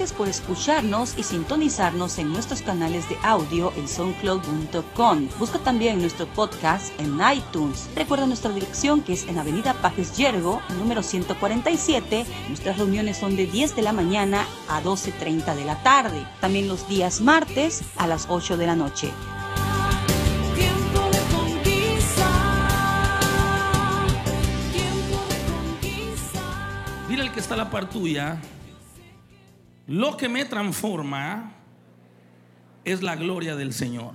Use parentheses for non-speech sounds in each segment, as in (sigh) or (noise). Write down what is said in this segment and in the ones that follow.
Por escucharnos y sintonizarnos en nuestros canales de audio en soundcloud.com. Busca también nuestro podcast en iTunes. Recuerda nuestra dirección que es en Avenida Pajes Yergo, número 147. Nuestras reuniones son de 10 de la mañana a 12.30 de la tarde. También los días martes a las 8 de la noche. Dile al que está la par tuya, lo que me transforma es la gloria del Señor.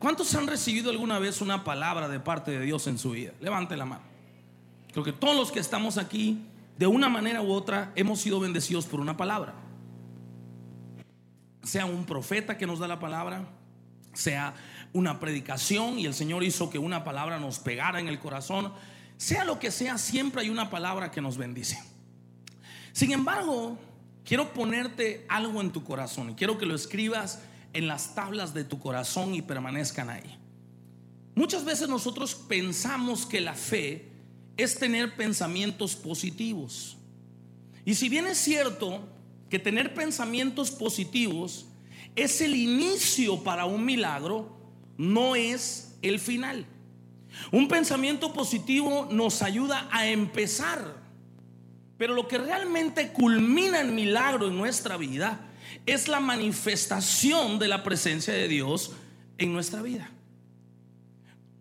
¿Cuántos han recibido alguna vez una palabra de parte de Dios en su vida? Levante la mano. Creo que todos los que estamos aquí, de una manera u otra, hemos sido bendecidos por una palabra. Sea un profeta que nos da la palabra, sea una predicación y el Señor hizo que una palabra nos pegara en el corazón, sea lo que sea, siempre hay una palabra que nos bendice. Sin embargo, quiero ponerte algo en tu corazón y quiero que lo escribas en las tablas de tu corazón y permanezcan ahí. Muchas veces nosotros pensamos que la fe es tener pensamientos positivos. Y si bien es cierto que tener pensamientos positivos es el inicio para un milagro, no es el final. Un pensamiento positivo nos ayuda a empezar pero lo que realmente culmina el milagro en nuestra vida es la manifestación de la presencia de Dios en nuestra vida.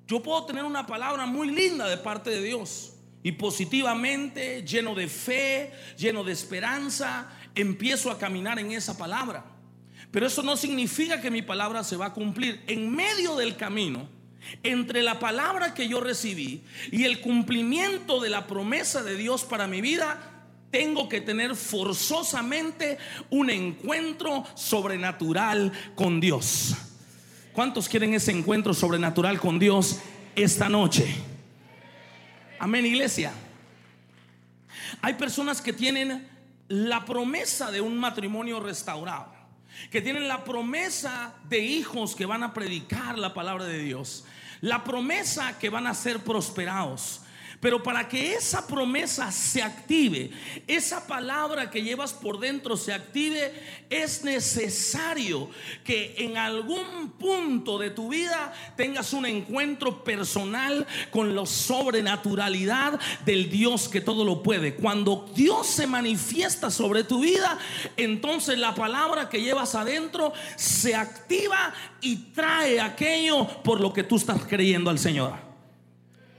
Yo puedo tener una palabra muy linda de parte de Dios y positivamente, lleno de fe, lleno de esperanza, empiezo a caminar en esa palabra. Pero eso no significa que mi palabra se va a cumplir. En medio del camino, entre la palabra que yo recibí y el cumplimiento de la promesa de Dios para mi vida, tengo que tener forzosamente un encuentro sobrenatural con Dios. ¿Cuántos quieren ese encuentro sobrenatural con Dios esta noche? Amén, iglesia. Hay personas que tienen la promesa de un matrimonio restaurado, que tienen la promesa de hijos que van a predicar la palabra de Dios, la promesa que van a ser prosperados. Pero para que esa promesa se active, esa palabra que llevas por dentro se active, es necesario que en algún punto de tu vida tengas un encuentro personal con la sobrenaturalidad del Dios que todo lo puede. Cuando Dios se manifiesta sobre tu vida, entonces la palabra que llevas adentro se activa y trae aquello por lo que tú estás creyendo al Señor.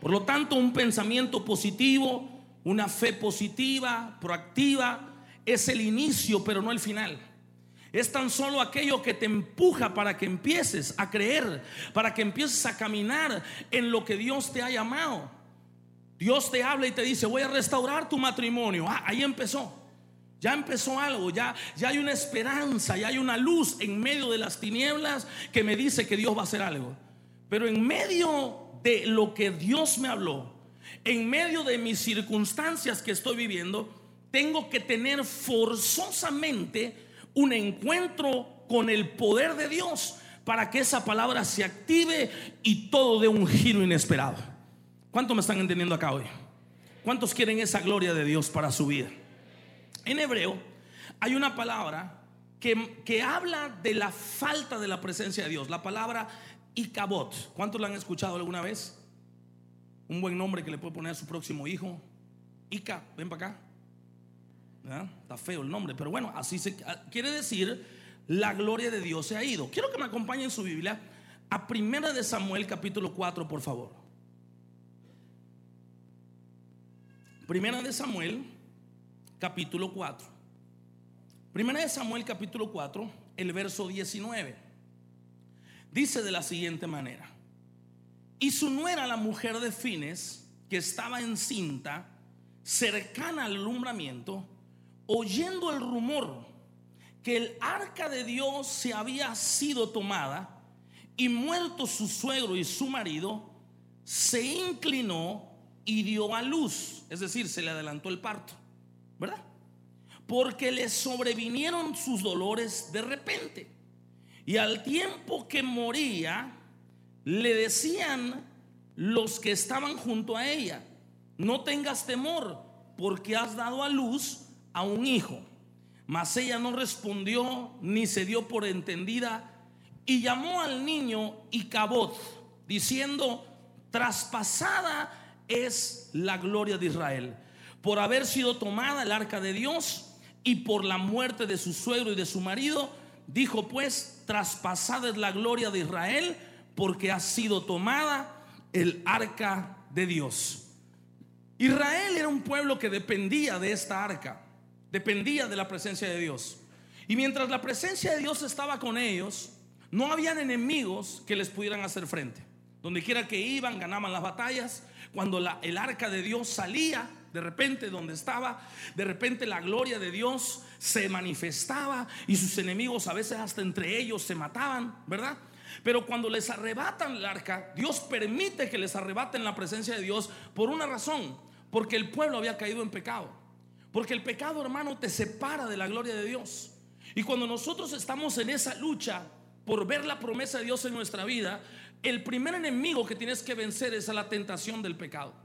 Por lo tanto, un pensamiento positivo, una fe positiva, proactiva, es el inicio, pero no el final. Es tan solo aquello que te empuja para que empieces a creer, para que empieces a caminar en lo que Dios te ha llamado. Dios te habla y te dice, voy a restaurar tu matrimonio. Ah, ahí empezó. Ya empezó algo, ya, ya hay una esperanza, ya hay una luz en medio de las tinieblas que me dice que Dios va a hacer algo. Pero en medio de lo que Dios me habló, en medio de mis circunstancias que estoy viviendo, tengo que tener forzosamente un encuentro con el poder de Dios para que esa palabra se active y todo dé un giro inesperado. ¿Cuántos me están entendiendo acá hoy? ¿Cuántos quieren esa gloria de Dios para su vida? En hebreo hay una palabra que, que habla de la falta de la presencia de Dios. La palabra Icabot. ¿Cuántos lo han escuchado alguna vez? Un buen nombre que le puede poner a su próximo hijo. Ica, ven para acá. Está feo el nombre, pero bueno, así se quiere decir la gloria de Dios se ha ido. Quiero que me acompañen en su Biblia a Primera de Samuel capítulo 4, por favor. Primera de Samuel capítulo 4. Primera de Samuel capítulo 4, el verso 19. Dice de la siguiente manera. Y su nuera, la mujer de Fines, que estaba encinta, cercana al alumbramiento, oyendo el rumor que el arca de Dios se había sido tomada y muerto su suegro y su marido, se inclinó y dio a luz, es decir, se le adelantó el parto, ¿verdad? Porque le sobrevinieron sus dolores de repente. Y al tiempo que moría, le decían los que estaban junto a ella, no tengas temor, porque has dado a luz a un hijo. Mas ella no respondió ni se dio por entendida y llamó al niño Icabod, diciendo, traspasada es la gloria de Israel, por haber sido tomada el arca de Dios y por la muerte de su suegro y de su marido, dijo pues, traspasada es la gloria de Israel, porque ha sido tomada el arca de Dios. Israel era un pueblo que dependía de esta arca, dependía de la presencia de Dios. Y mientras la presencia de Dios estaba con ellos, no habían enemigos que les pudieran hacer frente. Donde quiera que iban, ganaban las batallas. Cuando el arca de Dios salía, de repente donde estaba, de repente la gloria de Dios se manifestaba y sus enemigos a veces hasta entre ellos se mataban, ¿verdad? Pero cuando les arrebatan el arca, Dios permite que les arrebaten la presencia de Dios por una razón, porque el pueblo había caído en pecado. Porque el pecado, hermano, te separa de la gloria de Dios. Y cuando nosotros estamos en esa lucha por ver la promesa de Dios en nuestra vida, el primer enemigo que tienes que vencer es a la tentación del pecado.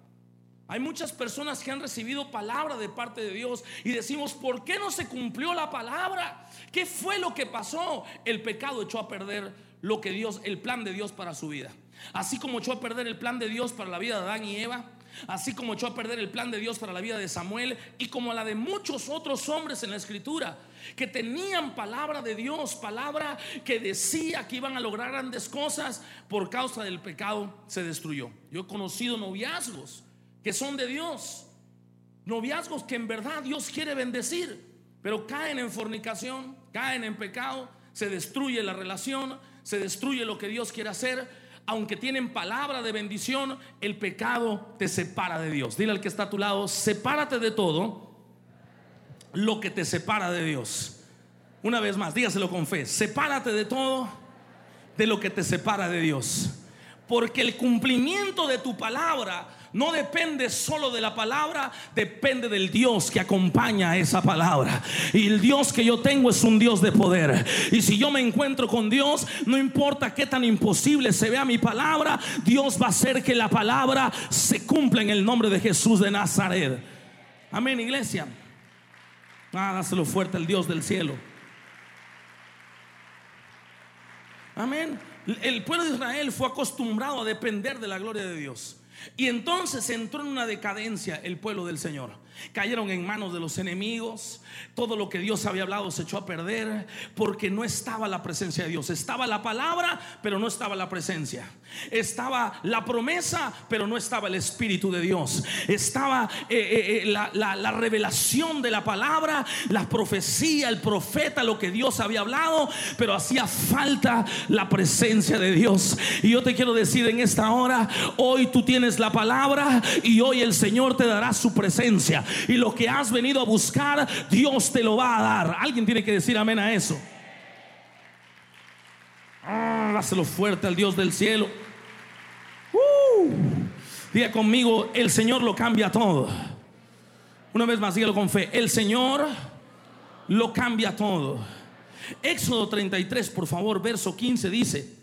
Hay muchas personas que han recibido palabra de parte de Dios y decimos, ¿por qué no se cumplió la palabra? ¿Qué fue lo que pasó? El pecado echó a perder lo que Dios, el plan de Dios para su vida. Así como echó a perder el plan de Dios para la vida de Adán y Eva, así como echó a perder el plan de Dios para la vida de Samuel y como la de muchos otros hombres en la escritura que tenían palabra de Dios, palabra que decía que iban a lograr grandes cosas, por causa del pecado se destruyó. Yo he conocido noviazgos que son de Dios. Noviazgos que en verdad Dios quiere bendecir, pero caen en fornicación, caen en pecado, se destruye la relación, se destruye lo que Dios quiere hacer. Aunque tienen palabra de bendición, el pecado te separa de Dios. Dile al que está a tu lado, sepárate de todo lo que te separa de Dios. Una vez más, dígaselo con fe, sepárate de todo de lo que te separa de Dios. Porque el cumplimiento de tu palabra no depende solo de la palabra, depende del Dios que acompaña a esa palabra. Y el Dios que yo tengo es un Dios de poder. Y si yo me encuentro con Dios, no importa qué tan imposible se vea mi palabra, Dios va a hacer que la palabra se cumpla en el nombre de Jesús de Nazaret. Amén, iglesia. Ah, dáselo fuerte al Dios del cielo. Amén. El pueblo de Israel fue acostumbrado a depender de la gloria de Dios. Y entonces entró en una decadencia el pueblo del Señor. Cayeron en manos de los enemigos. Todo lo que Dios había hablado se echó a perder porque no estaba la presencia de Dios. Estaba la palabra, pero no estaba la presencia. Estaba la promesa, pero no estaba el Espíritu de Dios. Estaba eh, eh, eh, la, la revelación de la palabra, la profecía, el profeta, lo que Dios había hablado, pero hacía falta la presencia de Dios. Y yo te quiero decir en esta hora, hoy tú tienes la palabra y hoy el Señor te dará su presencia. Y lo que has venido a buscar, Dios te lo va a dar. Alguien tiene que decir amén a eso. Ah, fuerte al Dios del cielo. Uh, diga conmigo, el Señor lo cambia todo. Una vez más, dígalo con fe. El Señor lo cambia todo. Éxodo 33, por favor, verso 15 dice,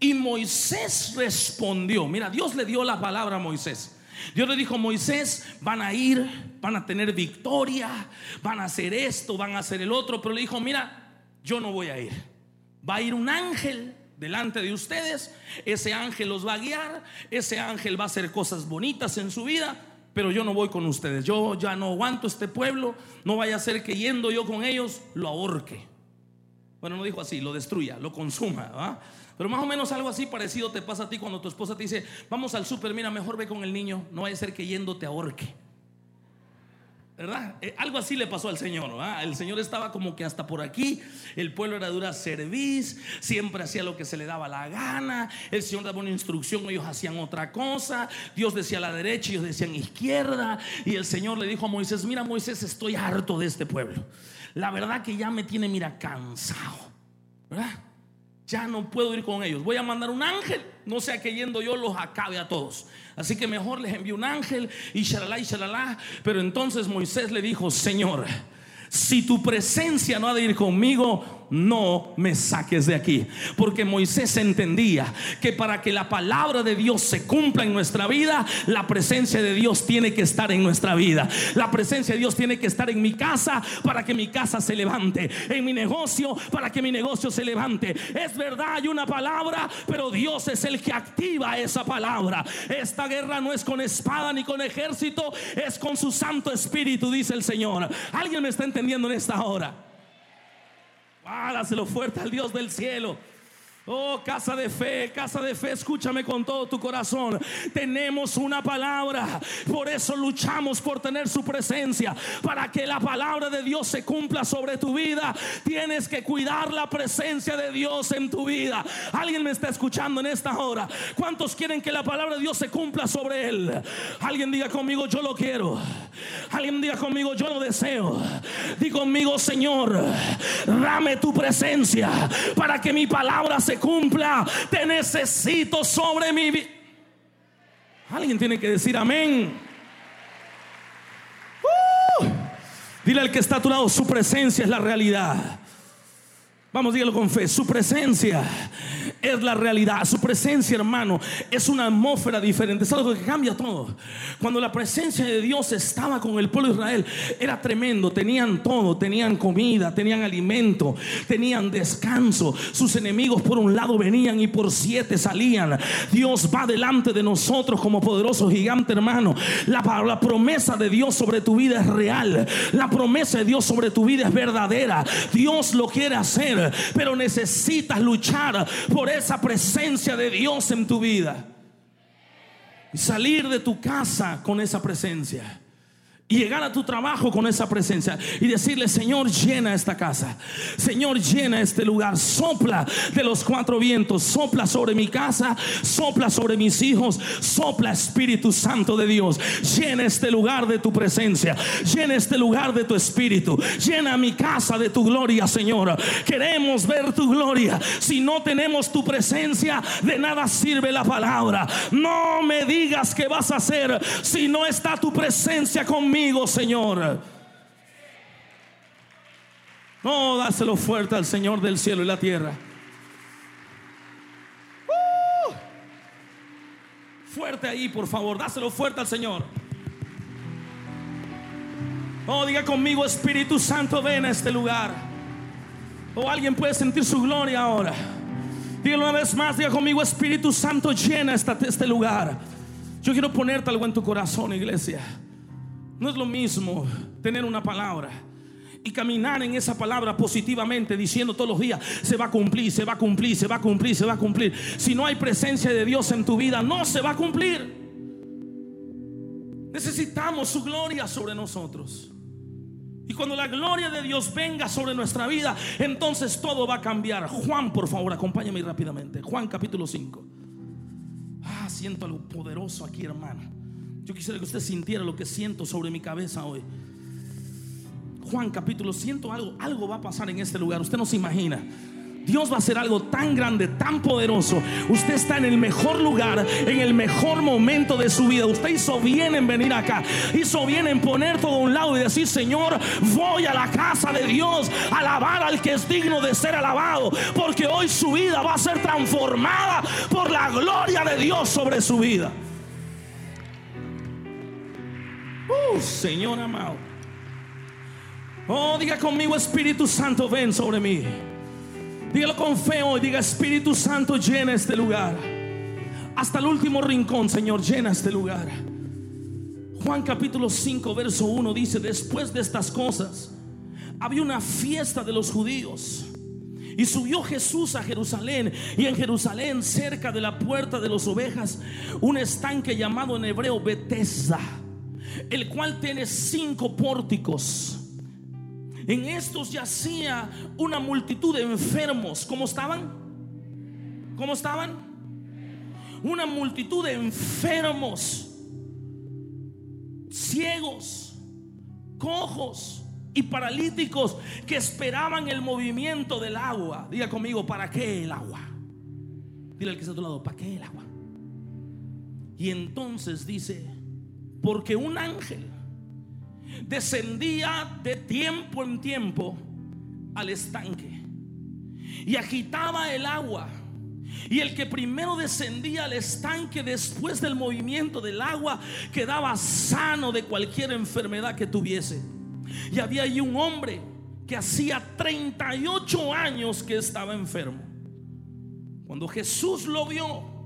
y Moisés respondió, mira, Dios le dio la palabra a Moisés. Dios le dijo Moisés, van a ir, van a tener victoria, van a hacer esto, van a hacer el otro, pero le dijo, mira, yo no voy a ir. Va a ir un ángel delante de ustedes, ese ángel los va a guiar, ese ángel va a hacer cosas bonitas en su vida, pero yo no voy con ustedes. Yo ya no aguanto este pueblo, no vaya a ser que yendo yo con ellos lo ahorque. Bueno, no dijo así, lo destruya, lo consuma. Pero más o menos algo así parecido te pasa a ti cuando tu esposa te dice, vamos al súper, mira, mejor ve con el niño, no vaya a ser que yendo te ahorque. ¿Verdad? Eh, algo así le pasó al Señor. El Señor estaba como que hasta por aquí. El pueblo era dura serviz. Siempre hacía lo que se le daba la gana. El Señor daba una instrucción, ellos hacían otra cosa. Dios decía a la derecha, ellos decían izquierda. Y el Señor le dijo a Moisés: Mira, Moisés, estoy harto de este pueblo. La verdad que ya me tiene, mira, cansado. ¿Verdad? Ya no puedo ir con ellos. Voy a mandar un ángel, no sea que yendo yo los acabe a todos. Así que mejor les envío un ángel y shalala y shalala. Pero entonces Moisés le dijo, Señor, si tu presencia no ha de ir conmigo, no me saques de aquí. Porque Moisés entendía que para que la palabra de Dios se cumpla en nuestra vida, la presencia de Dios tiene que estar en nuestra vida. La presencia de Dios tiene que estar en mi casa para que mi casa se levante. En mi negocio para que mi negocio se levante. Es verdad, hay una palabra, pero Dios es el que activa esa palabra. Esta guerra no es con espada ni con ejército, es con su Santo Espíritu, dice el Señor. ¿Alguien me está entendiendo en esta hora? Hágaselo fuerte al Dios del cielo. Oh, casa de fe, casa de fe, escúchame con todo tu corazón. Tenemos una palabra, por eso luchamos por tener su presencia. Para que la palabra de Dios se cumpla sobre tu vida, tienes que cuidar la presencia de Dios en tu vida. Alguien me está escuchando en esta hora. ¿Cuántos quieren que la palabra de Dios se cumpla sobre él? Alguien diga conmigo, yo lo quiero. Alguien diga conmigo, yo lo deseo. Diga conmigo, Señor, dame tu presencia para que mi palabra cumpla. Te necesito sobre mi vida. Alguien tiene que decir amén. Uh. dile al que está a tu lado, su presencia es la realidad. Vamos, dígalo con fe. Su presencia es la realidad. Su presencia, hermano, es una atmósfera diferente. Es algo que cambia todo. Cuando la presencia de Dios estaba con el pueblo de Israel, era tremendo. Tenían todo. Tenían comida, tenían alimento, tenían descanso. Sus enemigos por un lado venían y por siete salían. Dios va delante de nosotros como poderoso gigante, hermano. La, la promesa de Dios sobre tu vida es real. La promesa de Dios sobre tu vida es verdadera. Dios lo quiere hacer pero necesitas luchar por esa presencia de Dios en tu vida. Y salir de tu casa con esa presencia y llegar a tu trabajo con esa presencia y decirle, Señor, llena esta casa. Señor, llena este lugar. Sopla de los cuatro vientos. Sopla sobre mi casa. Sopla sobre mis hijos. Sopla Espíritu Santo de Dios. Llena este lugar de tu presencia. Llena este lugar de tu espíritu. Llena mi casa de tu gloria, Señor. Queremos ver tu gloria. Si no tenemos tu presencia, de nada sirve la palabra. No me digas qué vas a hacer si no está tu presencia conmigo Señor. No, dáselo fuerte al Señor del cielo y la tierra. Uh. fuerte ahí, por favor, dáselo fuerte al Señor. Oh, diga conmigo, Espíritu Santo, ven a este lugar. O oh, alguien puede sentir su gloria ahora. Dígalo una vez más, diga conmigo, Espíritu Santo, llena este lugar. Yo quiero ponerte algo en tu corazón, iglesia. No es lo mismo tener una palabra y caminar en esa palabra positivamente, diciendo todos los días, se va a cumplir, se va a cumplir, se va a cumplir, se va a cumplir. Si no hay presencia de Dios en tu vida, no se va a cumplir. Necesitamos su gloria sobre nosotros. Y cuando la gloria de Dios venga sobre nuestra vida, entonces todo va a cambiar. Juan, por favor, acompáñame rápidamente. Juan capítulo 5. Ah, siento algo poderoso aquí, hermano. Yo quisiera que usted sintiera lo que siento sobre mi cabeza hoy. Juan capítulo, siento algo, algo va a pasar en este lugar, usted no se imagina. Dios va a hacer algo tan grande, tan poderoso. Usted está en el mejor lugar, en el mejor momento de su vida. Usted hizo bien en venir acá. Hizo bien en poner todo a un lado y decir, Señor, voy a la casa de Dios, alabar al que es digno de ser alabado. Porque hoy su vida va a ser transformada por la gloria de Dios sobre su vida. Señor amado. Oh, diga conmigo, Espíritu Santo, ven sobre mí. Dígalo con fe hoy. Diga, Espíritu Santo, llena este lugar. Hasta el último rincón, Señor, llena este lugar. Juan capítulo 5, verso 1 dice, después de estas cosas, había una fiesta de los judíos. Y subió Jesús a Jerusalén. Y en Jerusalén, cerca de la puerta de las ovejas, un estanque llamado en hebreo Betesda el cual tiene cinco pórticos. En estos yacía una multitud de enfermos. ¿Cómo estaban? ¿Cómo estaban? Una multitud de enfermos, ciegos, cojos y paralíticos que esperaban el movimiento del agua. Diga conmigo, ¿para qué el agua? Dile al que está a tu lado, ¿para qué el agua? Y entonces dice, porque un ángel descendía de tiempo en tiempo al estanque. y agitaba el agua. Y el que primero descendía al estanque después del movimiento del agua quedaba sano de cualquier enfermedad que tuviese. Y había allí un hombre que hacía 38 años que estaba enfermo. Cuando Jesús lo vio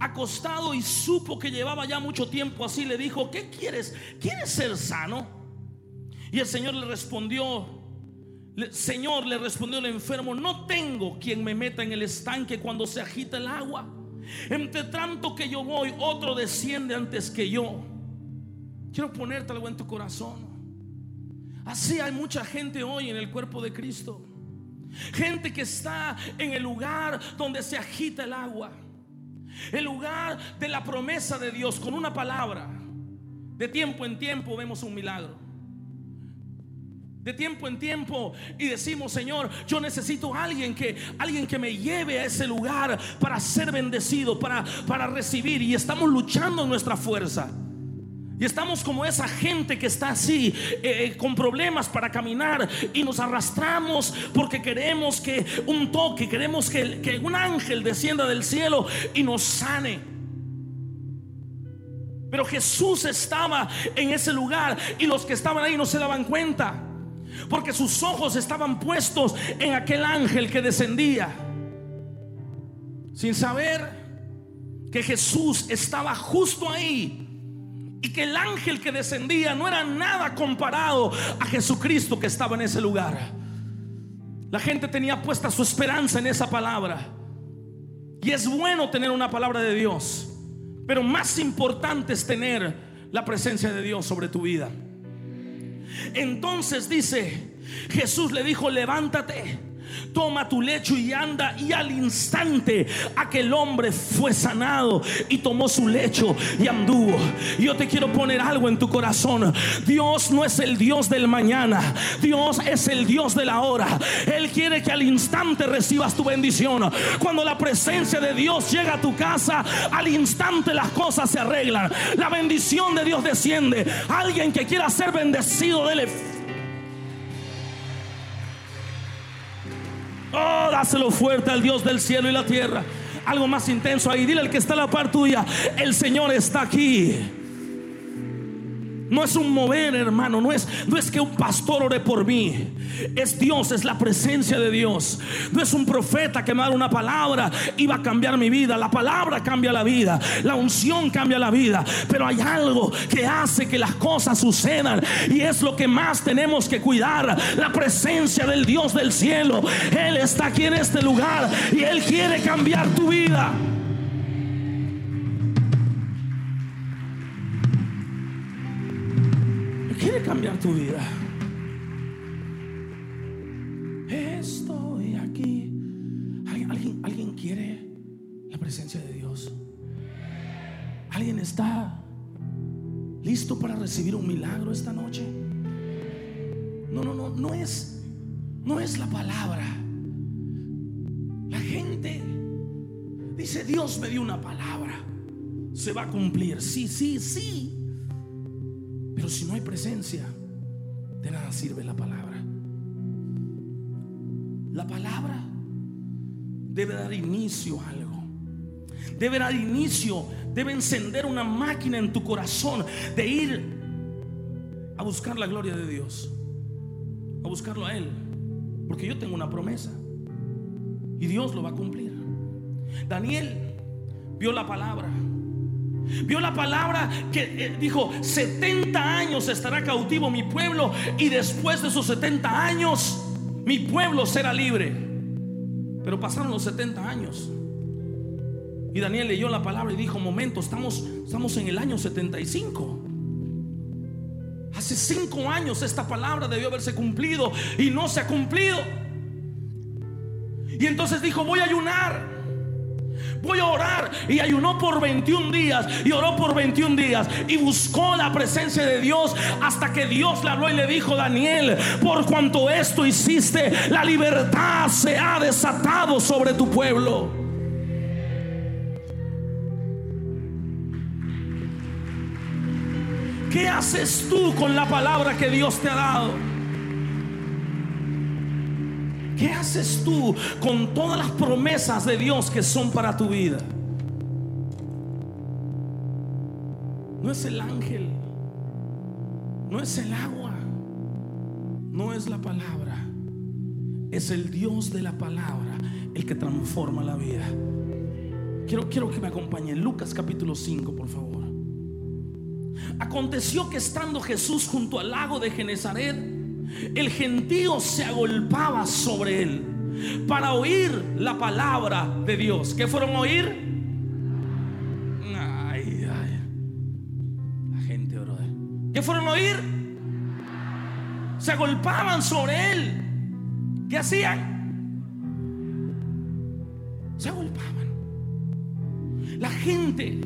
acostado y supo que llevaba ya mucho tiempo así, le dijo, ¿qué quieres? ¿Quieres ser sano? Y el Señor le respondió, Señor, le respondió el enfermo, no tengo quien me meta en el estanque cuando se agita el agua. Entre tanto que yo voy, otro desciende antes que yo. Quiero ponerte algo en tu corazón. Así hay mucha gente hoy en el cuerpo de Cristo. Gente que está en el lugar donde se agita el agua. El lugar de la promesa de Dios con una palabra. De tiempo en tiempo vemos un milagro de tiempo en tiempo y decimos, Señor, yo necesito a alguien que alguien que me lleve a ese lugar para ser bendecido, para para recibir y estamos luchando en nuestra fuerza. Y estamos como esa gente que está así, eh, eh, con problemas para caminar y nos arrastramos porque queremos que un toque, queremos que, que un ángel descienda del cielo y nos sane. Pero Jesús estaba en ese lugar y los que estaban ahí no se daban cuenta porque sus ojos estaban puestos en aquel ángel que descendía, sin saber que Jesús estaba justo ahí y que el ángel que descendía no era nada comparado a Jesucristo que estaba en ese lugar. La gente tenía puesta su esperanza en esa palabra. Y es bueno tener una palabra de Dios, pero más importante es tener la presencia de Dios sobre tu vida. Entonces dice, Jesús le dijo, levántate toma tu lecho y anda. Y al instante aquel hombre fue sanado y tomó su lecho y anduvo. Yo te quiero poner algo en tu corazón. Dios no es el Dios del mañana. Dios es el Dios de la hora. Él quiere que al instante recibas tu bendición. Cuando la presencia de Dios llega a tu casa, al instante las cosas se arreglan. La bendición de Dios desciende. Alguien que quiera ser bendecido, dele Oh, dáselo fuerte al Dios del cielo y la tierra. Algo más intenso ahí. Dile al que está a la par tuya, el Señor está aquí. No es un mover, hermano. No es, no es que un pastor ore por mí. Es Dios, es la presencia de Dios. No es un profeta que me una palabra y va a cambiar mi vida. La palabra cambia la vida. La unción cambia la vida. Pero hay algo que hace que las cosas sucedan. Y es lo que más tenemos que cuidar. La presencia del Dios del cielo. Él está aquí en este lugar. Y Él quiere cambiar tu vida. Cambiar tu vida. Estoy aquí. ¿Alguien, alguien, quiere la presencia de Dios? ¿Alguien está listo para recibir un milagro esta noche? No, no, no, no es, no es la palabra. La gente dice, Dios me dio una palabra. Se va a cumplir. Sí, sí, sí. Pero si no hay presencia, de nada sirve la palabra. La palabra debe dar inicio a algo. Debe dar inicio, debe encender una máquina en tu corazón de ir a buscar la gloria de Dios, a buscarlo a Él. Porque yo tengo una promesa y Dios lo va a cumplir. Daniel vio la palabra Vio la palabra que eh, dijo, 70 años estará cautivo mi pueblo y después de esos 70 años mi pueblo será libre. Pero pasaron los 70 años. Y Daniel leyó la palabra y dijo, momento, estamos, estamos en el año 75. Hace cinco años esta palabra debió haberse cumplido y no se ha cumplido. Y entonces dijo, voy a ayunar voy a orar. Y ayunó por 21 días y oró por 21 días y buscó la presencia de Dios hasta que Dios le habló y le dijo, Daniel, por cuanto esto hiciste, la libertad se ha desatado sobre tu pueblo. ¿Qué haces tú con la palabra que Dios te ha dado? ¿Qué haces tú con todas las promesas de Dios que son para tu vida? No es el ángel, no es el agua, no es la palabra, es el Dios de la palabra el que transforma la vida. Quiero, quiero que me acompañen. Lucas capítulo 5, por favor. Aconteció que estando Jesús junto al lago de Genezaret, el gentío se agolpaba sobre él para oír la palabra de Dios. ¿Qué fueron a oír? Ay, ay. La gente, brother. ¿Qué fueron a oír? Se agolpaban sobre él. ¿Qué hacían? Se agolpaban. La gente,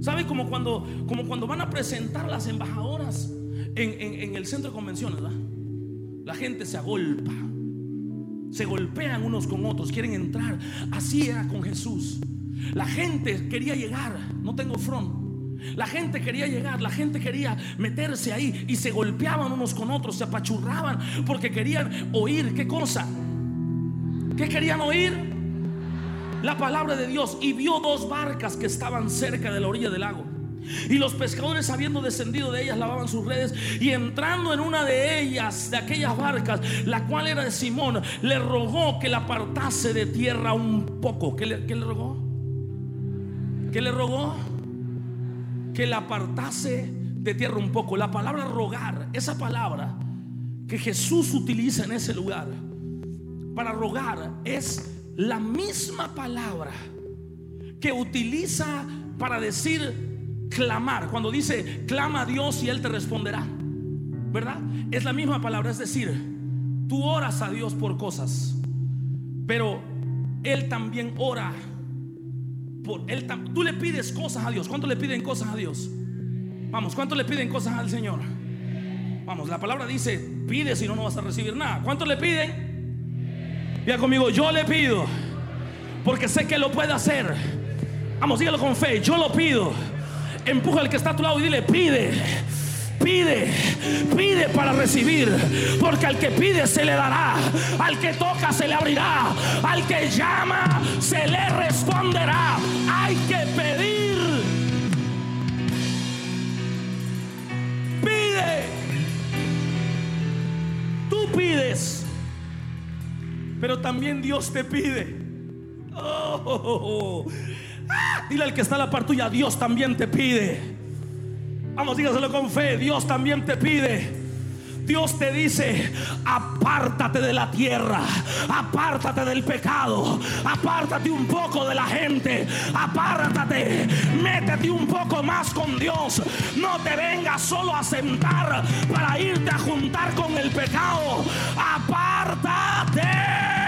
¿sabe? Como cuando, como cuando van a presentar las embajadoras en, el centro de convenciones, ¿verdad? La gente se agolpa, se golpean unos con otros, quieren entrar. Así era con Jesús. La gente quería llegar, no tengo front. La gente quería llegar, la gente quería meterse ahí y se golpeaban unos con otros, se apachurraban porque querían oír qué cosa. ¿Qué querían oír? la palabra de Dios y vio dos barcas que estaban cerca de la orilla del lago. Y los pescadores, habiendo descendido de ellas, lavaban sus redes. Y entrando en una de ellas, de aquellas barcas, la cual era de Simón, le rogó que la apartase de tierra un poco. ¿Qué le, rogó? ¿Qué le rogó? Que la apartase de tierra un poco. La palabra rogar, esa palabra que Jesús utiliza en ese lugar para rogar es la misma palabra que utiliza para decir clamar. Cuando dice clama a Dios y Él te responderá. ¿Verdad? Es la misma palabra. Es decir, tú oras a Dios por cosas. Pero Él también ora. Por él, tú le pides cosas a Dios. ¿Cuánto le piden cosas a Dios? Vamos, ¿cuánto le piden cosas al Señor? Vamos, la palabra dice, pide si no, no vas a recibir nada. ¿Cuánto le piden? Diga conmigo, yo le pido, porque sé que lo puede hacer. Vamos, dígalo con fe, yo lo pido. Empuja al que está a tu lado y dile, pide. Pide, pide para recibir, porque al que pide se le dará, al que toca se le abrirá, al que llama se le responderá. Hay que pedir. Pide. Tú pides pero también Dios te pide. Oh, dile al que está a la par tuya, Dios también te pide. Vamos, dígaselo con fe, Dios también te pide. Dios te dice, apártate de la tierra, apártate del pecado, apártate un poco de la gente, apártate, métete un poco más con Dios. No te vengas solo a sentar para irte a juntar con el pecado. Apártate.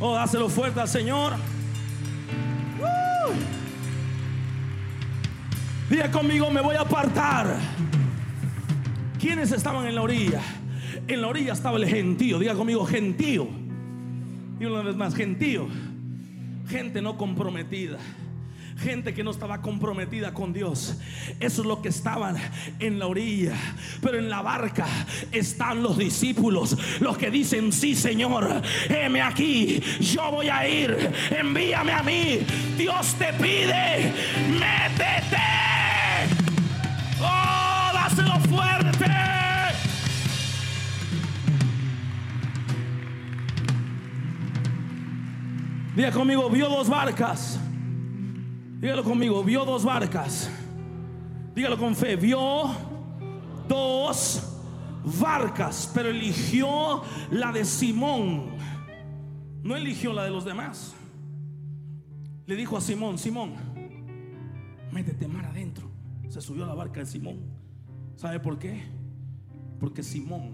Oh, dáselo fuerte al Señor. Uh. Diga conmigo, me voy a apartar. ¿Quiénes estaban en la orilla? En la orilla estaba el gentío. Diga conmigo, gentío. Y una vez más, gentío. Gente no comprometida gente que no estaba comprometida con Dios. Eso es lo que estaban en la orilla. Pero en la barca están los discípulos, los que dicen, sí Señor, heme aquí, yo voy a ir, envíame a mí. Dios te pide, métete. Oh, dáselo fuerte. Diga conmigo, vio dos barcas. Dígalo conmigo, vio dos barcas. Dígalo con fe, vio dos barcas, pero eligió la de Simón. No eligió la de los demás. Le dijo a Simón, Simón, métete mar adentro. Se subió a la barca de Simón. ¿Sabe por qué? Porque Simón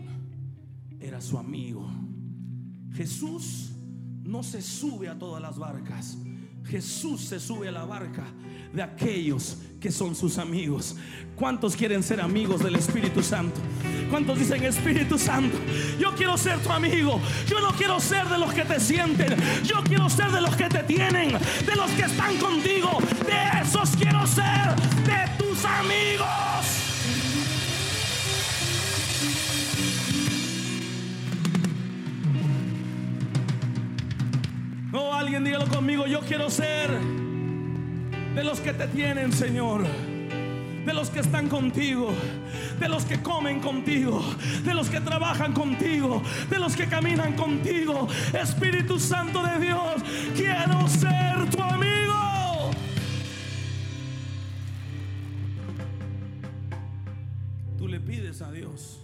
era su amigo. Jesús no se sube a todas las barcas. Jesús se sube a la barca de aquellos que son sus amigos. ¿Cuántos quieren ser amigos del Espíritu Santo? ¿Cuántos dicen Espíritu Santo? Yo quiero ser tu amigo. Yo no quiero ser de los que te sienten. Yo quiero ser de los que te tienen. De los que están contigo. De esos quiero ser. De tus amigos. Alguien dígalo conmigo, yo quiero ser de los que te tienen, Señor de los que están contigo, de los que comen contigo, de los que trabajan contigo, de los que caminan contigo. Espíritu Santo de Dios, quiero ser tu amigo. Tú le pides a Dios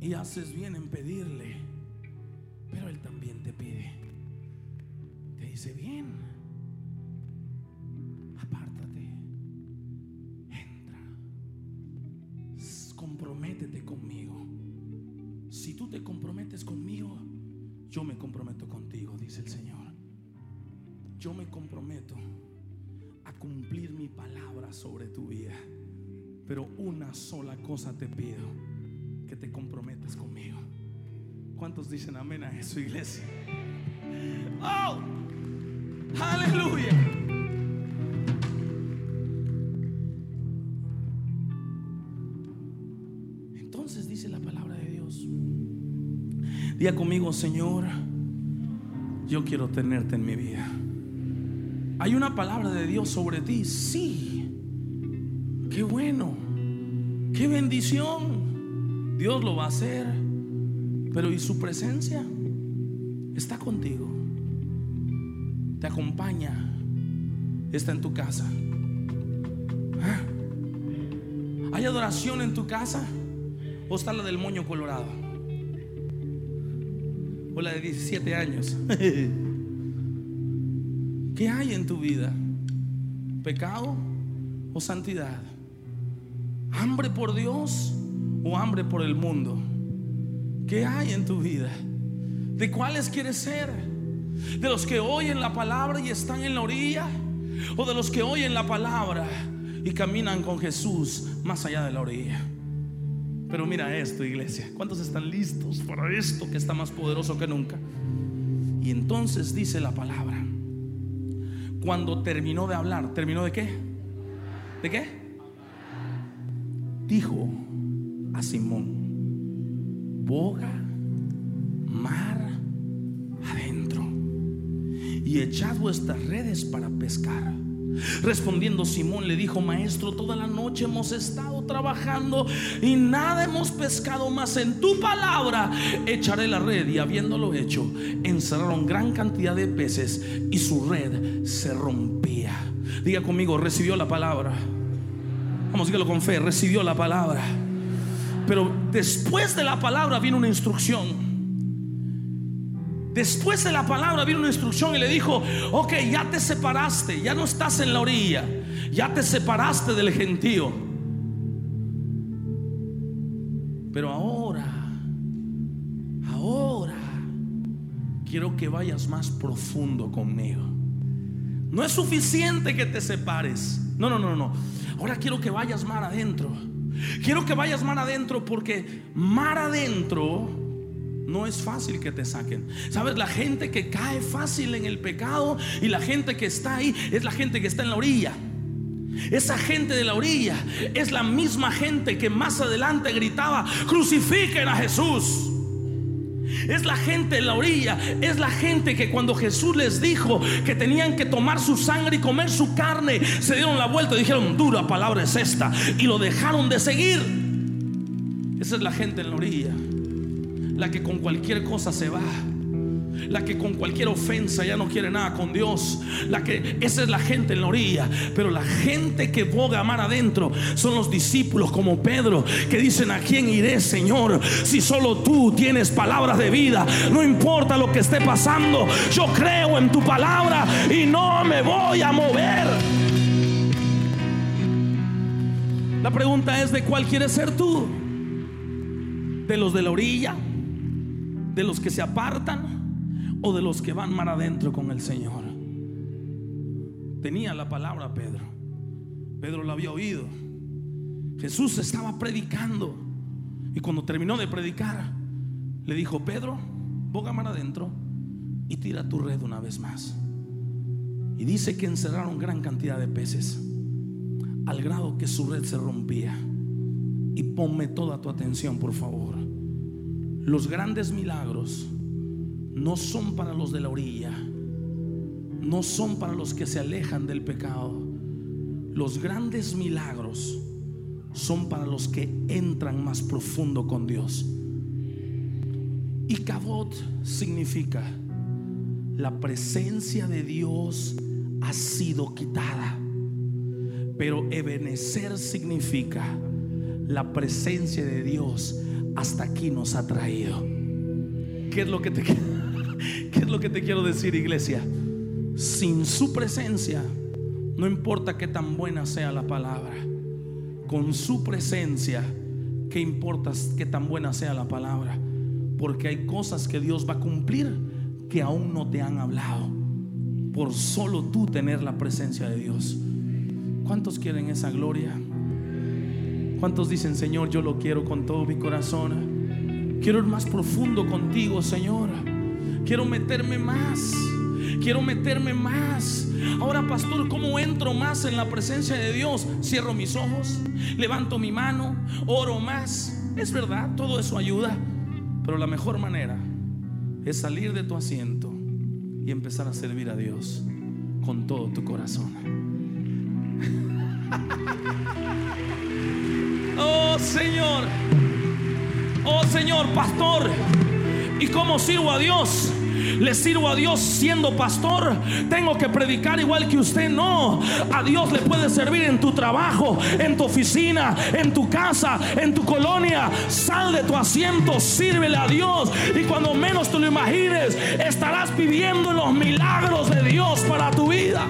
y haces bien en pedirle, pero Él también te pide. Dice bien comprométete conmigo. Si tú te comprometes conmigo, yo me comprometo contigo, dice el Señor. Yo me comprometo a cumplir mi palabra sobre tu vida. Pero una sola cosa te pido, que te comprometas conmigo. ¿Cuántos dicen amén a eso, iglesia? Oh, aleluya. Día conmigo, Señor, yo quiero tenerte en mi vida. Hay una palabra de Dios sobre ti, sí. Qué bueno, qué bendición. Dios lo va a hacer, pero ¿y su presencia? Está contigo, te acompaña, está en tu casa. ¿Ah? ¿Hay adoración en tu casa? ¿O está la del moño colorado? o la de 17 años. (laughs) ¿Qué hay en tu vida? ¿Pecado o santidad? ¿Hambre por Dios o hambre por el mundo? ¿Qué hay en tu vida? ¿De cuáles quieres ser? ¿De los que oyen la palabra y están en la orilla? ¿O de los que oyen la palabra y caminan con Jesús más allá de la orilla? Pero mira esto, iglesia. ¿Cuántos están listos para esto que está más poderoso que nunca? Y entonces dice la palabra. Cuando terminó de hablar, ¿terminó de qué? ¿De qué? Dijo a Simón, boga mar y echad vuestras redes para pescar. Respondiendo Simón le dijo, maestro, toda la noche hemos estado trabajando y nada hemos pescado más. En tu palabra echaré la red y habiéndolo hecho, encerraron gran cantidad de peces y su red se rompía. Diga conmigo, recibió la palabra. Vamos, dígalo con fe, recibió la palabra. Pero después de la palabra viene una instrucción. Después de la palabra vino una instrucción y le dijo, ok, ya te separaste, ya no estás en la orilla, ya te separaste del gentío. Pero ahora, ahora, quiero que vayas más profundo conmigo. No es suficiente que te separes. No, no, no, no. Ahora quiero que vayas más adentro. Quiero que vayas más adentro porque mar adentro no es fácil que te saquen. Sabes, la gente que cae fácil en el pecado y la gente que está ahí es la gente que está en la orilla. Esa gente de la orilla es la misma gente que más adelante gritaba, crucifiquen a Jesús. Es la gente de la orilla, es la gente que cuando Jesús les dijo que tenían que tomar su sangre y comer su carne, se dieron la vuelta y dijeron, dura palabra es esta, y lo dejaron de seguir. Esa es la gente en la orilla la que con cualquier cosa se va. La que con cualquier ofensa ya no quiere nada con Dios. La que esa es la gente en la orilla. Pero la gente que boga amar adentro son los discípulos como Pedro que dicen a quién iré, Señor, si solo tú tienes palabras de vida. No importa lo que esté pasando, yo creo en tu palabra y no me voy a mover. La pregunta es de cuál quieres ser tú. De los de la orilla de los que se apartan o de los que van mar adentro con el Señor. Tenía la palabra Pedro. Pedro lo había oído. Jesús estaba predicando. Y cuando terminó de predicar, le dijo, Pedro, boga mar adentro y tira tu red una vez más. Y dice que encerraron gran cantidad de peces, al grado que su red se rompía. Y ponme toda tu atención, por favor. Los grandes milagros no son para los de la orilla, no son para los que se alejan del pecado. Los grandes milagros son para los que entran más profundo con Dios. Y Cabot significa la presencia de Dios ha sido quitada. Pero Ebenecer significa la presencia de Dios hasta aquí nos ha traído. ¿Qué es lo que te, (laughs) qué es lo que te quiero decir, iglesia? Sin su presencia, no importa qué tan buena sea la palabra, con su presencia, ¿qué importa qué tan buena sea la palabra? Porque hay cosas que Dios va a cumplir que aún no te han hablado, por solo tú tener la presencia de Dios. ¿Cuántos quieren esa gloria? ¿Cuántos dicen, Señor, yo lo quiero con todo mi corazón? Quiero ir más profundo contigo, Señor. Quiero meterme más. Quiero meterme más. Ahora, pastor, ¿cómo entro más en la presencia de Dios? Cierro mis ojos, levanto mi mano, oro más. Es verdad, todo eso ayuda. Pero la mejor manera es salir de tu asiento y empezar a servir a Dios con todo tu corazón. Señor, oh Señor, pastor. ¿Y cómo sirvo a Dios? Le sirvo a Dios siendo pastor. Tengo que predicar igual que usted. No, a Dios le puede servir en tu trabajo, en tu oficina, en tu casa, en tu colonia. Sal de tu asiento, sírvele a Dios. Y cuando menos te lo imagines, estarás viviendo los milagros de Dios para tu vida.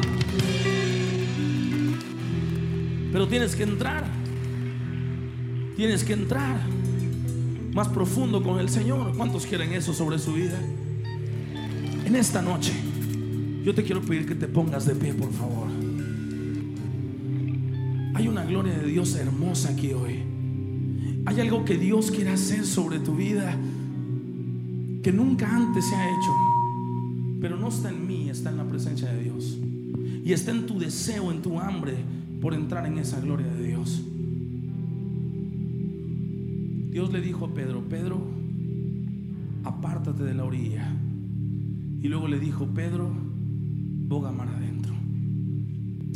Pero tienes que entrar. Tienes que entrar más profundo con el Señor. ¿Cuántos quieren eso sobre su vida? En esta noche, yo te quiero pedir que te pongas de pie, por favor. Hay una gloria de Dios hermosa aquí hoy. Hay algo que Dios quiere hacer sobre tu vida que nunca antes se ha hecho. Pero no está en mí, está en la presencia de Dios. Y está en tu deseo, en tu hambre por entrar en esa gloria de Dios. Dios le dijo a Pedro, Pedro, apártate de la orilla. Y luego le dijo, Pedro, boga mar adentro.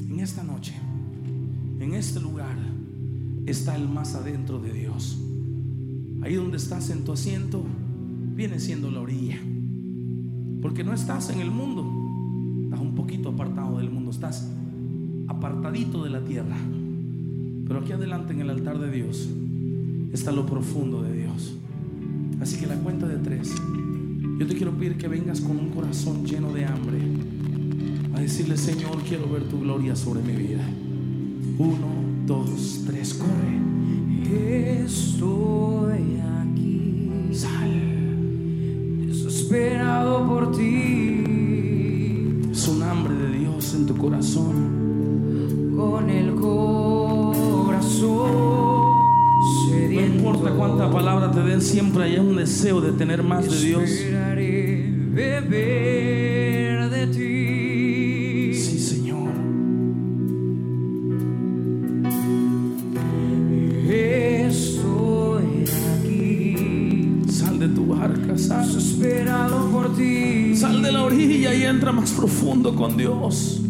En esta noche, en este lugar, está el más adentro de Dios. Ahí donde estás en tu asiento, viene siendo la orilla. Porque no estás en el mundo, estás un poquito apartado del mundo, estás apartadito de la tierra. Pero aquí adelante en el altar de Dios está lo profundo de Dios. Así que la cuenta de tres, yo te quiero pedir que vengas con un corazón lleno de hambre a decirle, Señor, quiero ver tu gloria sobre mi vida. Uno, dos, tres, corre. Estoy aquí, Sal. desesperado por ti, Es un hambre de Dios en tu corazón. con el siempre hay un deseo de tener más de Dios. Esperaré beber de ti. Sí, Señor. Estoy aquí, Sal de tu barca, sal. desesperado por ti, Sal de la orilla y entra más profundo con Dios.